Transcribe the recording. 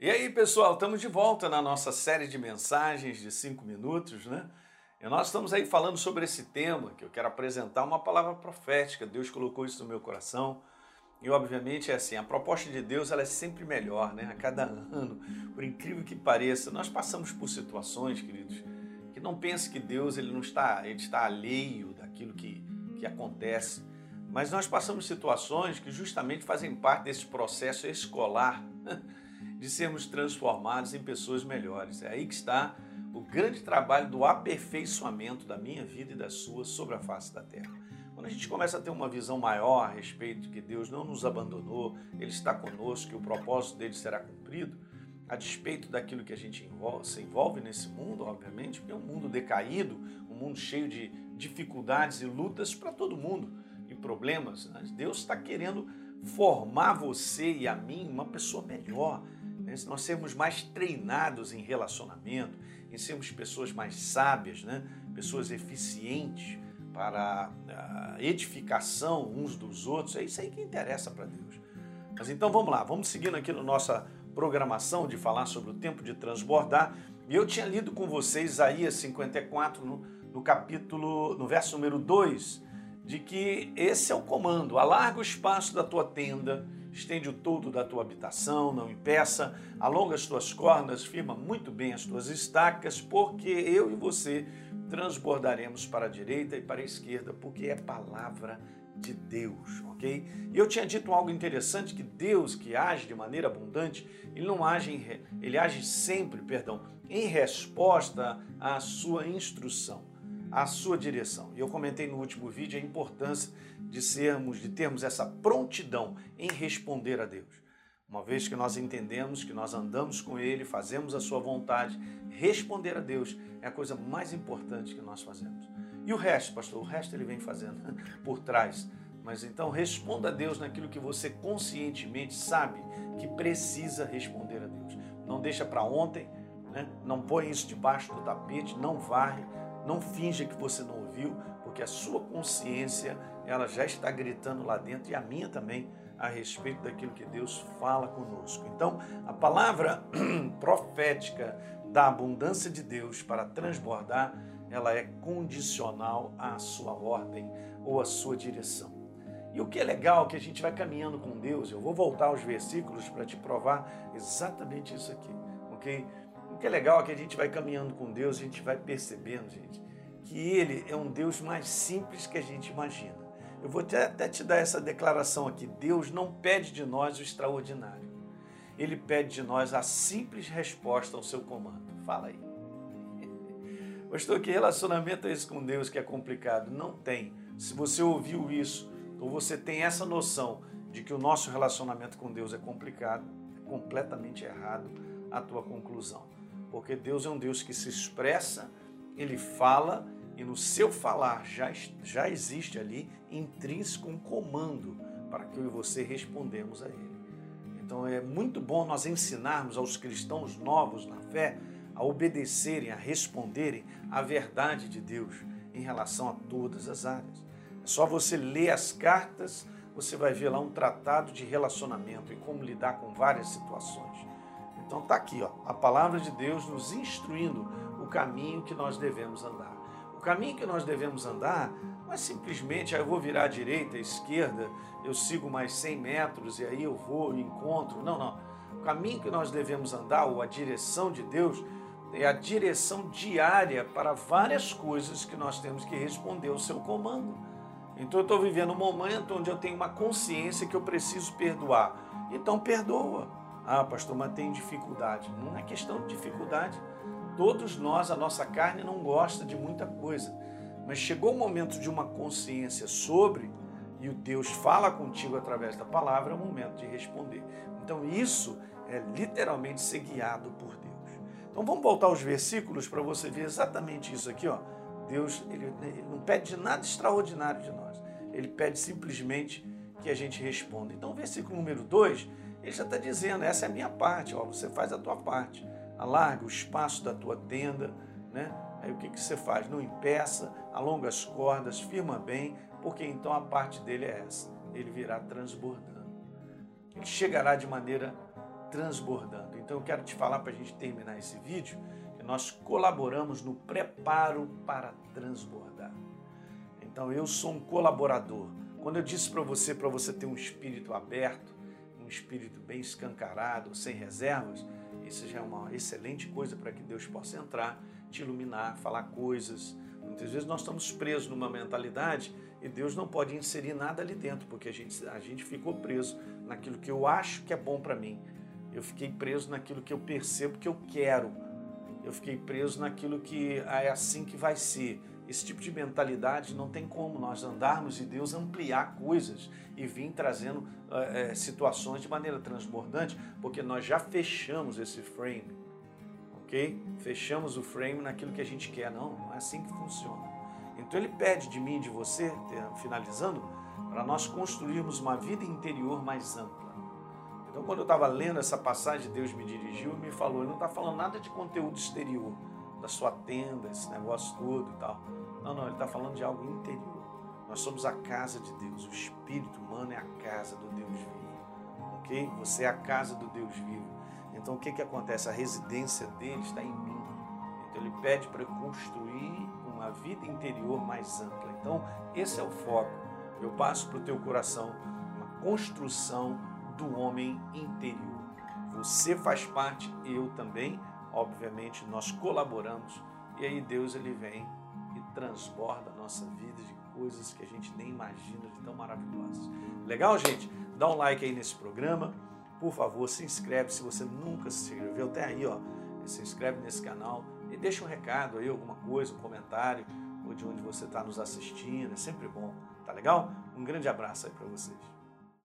E aí, pessoal, estamos de volta na nossa série de mensagens de cinco minutos, né? E nós estamos aí falando sobre esse tema que eu quero apresentar uma palavra profética. Deus colocou isso no meu coração. E obviamente é assim, a proposta de Deus ela é sempre melhor, né? A cada ano, por incrível que pareça, nós passamos por situações, queridos, que não pense que Deus ele não está, ele está alheio daquilo que, que acontece. Mas nós passamos situações que justamente fazem parte desse processo escolar de sermos transformados em pessoas melhores. É aí que está o grande trabalho do aperfeiçoamento da minha vida e da sua sobre a face da terra. Quando a gente começa a ter uma visão maior a respeito de que Deus não nos abandonou, Ele está conosco, que o propósito dele será cumprido, a despeito daquilo que a gente envolve, se envolve nesse mundo, obviamente, porque é um mundo decaído, um mundo cheio de dificuldades e lutas para todo mundo e problemas. Deus está querendo formar você e a mim uma pessoa melhor, né? nós sermos mais treinados em relacionamento, em sermos pessoas mais sábias, né? pessoas eficientes para a edificação uns dos outros, é isso aí que interessa para Deus. Mas então vamos lá, vamos seguindo aqui na nossa programação de falar sobre o tempo de transbordar. E eu tinha lido com vocês Isaías 54 no, no capítulo, no verso número 2, de que esse é o comando: alarga o espaço da tua tenda estende o todo da tua habitação, não impeça, alonga as tuas cordas, firma muito bem as tuas estacas, porque eu e você transbordaremos para a direita e para a esquerda, porque é palavra de Deus, ok? E eu tinha dito algo interessante que Deus que age de maneira abundante, ele não age, em, ele age sempre, perdão, em resposta à sua instrução a sua direção. E eu comentei no último vídeo a importância de sermos, de termos essa prontidão em responder a Deus. Uma vez que nós entendemos que nós andamos com Ele, fazemos a Sua vontade, responder a Deus é a coisa mais importante que nós fazemos. E o resto, pastor, o resto Ele vem fazendo por trás. Mas então responda a Deus naquilo que você conscientemente sabe que precisa responder a Deus. Não deixa para ontem, né? não põe isso debaixo do tapete, não varre, não finja que você não ouviu, porque a sua consciência ela já está gritando lá dentro e a minha também a respeito daquilo que Deus fala conosco. Então, a palavra profética da abundância de Deus para transbordar, ela é condicional à sua ordem ou à sua direção. E o que é legal é que a gente vai caminhando com Deus, eu vou voltar aos versículos para te provar exatamente isso aqui, ok? O que é legal é que a gente vai caminhando com Deus, a gente vai percebendo, gente, que Ele é um Deus mais simples que a gente imagina. Eu vou até te dar essa declaração aqui: Deus não pede de nós o extraordinário. Ele pede de nós a simples resposta ao seu comando. Fala aí. Pastor, que relacionamento é esse com Deus que é complicado? Não tem. Se você ouviu isso, ou você tem essa noção de que o nosso relacionamento com Deus é complicado, é completamente errado a tua conclusão porque Deus é um Deus que se expressa, ele fala e no seu falar já, já existe ali intrínseco um comando para que eu e você respondemos a ele. Então é muito bom nós ensinarmos aos cristãos novos na fé a obedecerem, a responderem à verdade de Deus em relação a todas as áreas. É só você ler as cartas, você vai ver lá um tratado de relacionamento e como lidar com várias situações. Então está aqui, ó, a palavra de Deus nos instruindo o caminho que nós devemos andar. O caminho que nós devemos andar não é simplesmente, ah, eu vou virar à direita, à esquerda, eu sigo mais 100 metros e aí eu vou e encontro. Não, não. O caminho que nós devemos andar, ou a direção de Deus, é a direção diária para várias coisas que nós temos que responder ao seu comando. Então eu estou vivendo um momento onde eu tenho uma consciência que eu preciso perdoar. Então perdoa. Ah, pastor, mas tem dificuldade. Não é questão de dificuldade. Todos nós, a nossa carne não gosta de muita coisa. Mas chegou o momento de uma consciência sobre, e o Deus fala contigo através da palavra, é o momento de responder. Então isso é literalmente ser guiado por Deus. Então vamos voltar aos versículos para você ver exatamente isso aqui. Ó. Deus ele, ele não pede nada extraordinário de nós. Ele pede simplesmente que a gente responda. Então, versículo número 2 ele já está dizendo, essa é a minha parte, ó, você faz a tua parte. Alarga o espaço da tua tenda, né? Aí o que, que você faz? Não impeça, alonga as cordas, firma bem, porque então a parte dele é essa. Ele virá transbordando. Ele chegará de maneira transbordando. Então eu quero te falar para a gente terminar esse vídeo que nós colaboramos no preparo para transbordar. Então eu sou um colaborador. Quando eu disse para você, para você ter um espírito aberto, um espírito bem escancarado, sem reservas, isso já é uma excelente coisa para que Deus possa entrar, te iluminar, falar coisas. Muitas vezes nós estamos presos numa mentalidade e Deus não pode inserir nada ali dentro, porque a gente, a gente ficou preso naquilo que eu acho que é bom para mim. Eu fiquei preso naquilo que eu percebo que eu quero. Eu fiquei preso naquilo que é assim que vai ser. Esse tipo de mentalidade não tem como nós andarmos e Deus ampliar coisas e vir trazendo é, situações de maneira transbordante, porque nós já fechamos esse frame, ok? Fechamos o frame naquilo que a gente quer. Não, não é assim que funciona. Então ele pede de mim e de você, finalizando, para nós construirmos uma vida interior mais ampla. Então, quando eu estava lendo essa passagem, Deus me dirigiu e me falou: Ele não está falando nada de conteúdo exterior, da sua tenda, esse negócio todo e tal. Não, não, ele está falando de algo interior. Nós somos a casa de Deus. O espírito humano é a casa do Deus vivo. Ok? Você é a casa do Deus vivo. Então o que, que acontece? A residência dele está em mim. Então ele pede para eu construir uma vida interior mais ampla. Então esse é o foco. Eu passo para o teu coração uma construção do homem interior. Você faz parte, eu também. Obviamente nós colaboramos e aí Deus ele vem transborda a nossa vida de coisas que a gente nem imagina de tão maravilhosas. Legal, gente? Dá um like aí nesse programa. Por favor, se inscreve se você nunca se inscreveu até aí, ó. Se inscreve nesse canal e deixa um recado aí, alguma coisa, um comentário, ou de onde você está nos assistindo. É sempre bom, tá legal? Um grande abraço aí para vocês.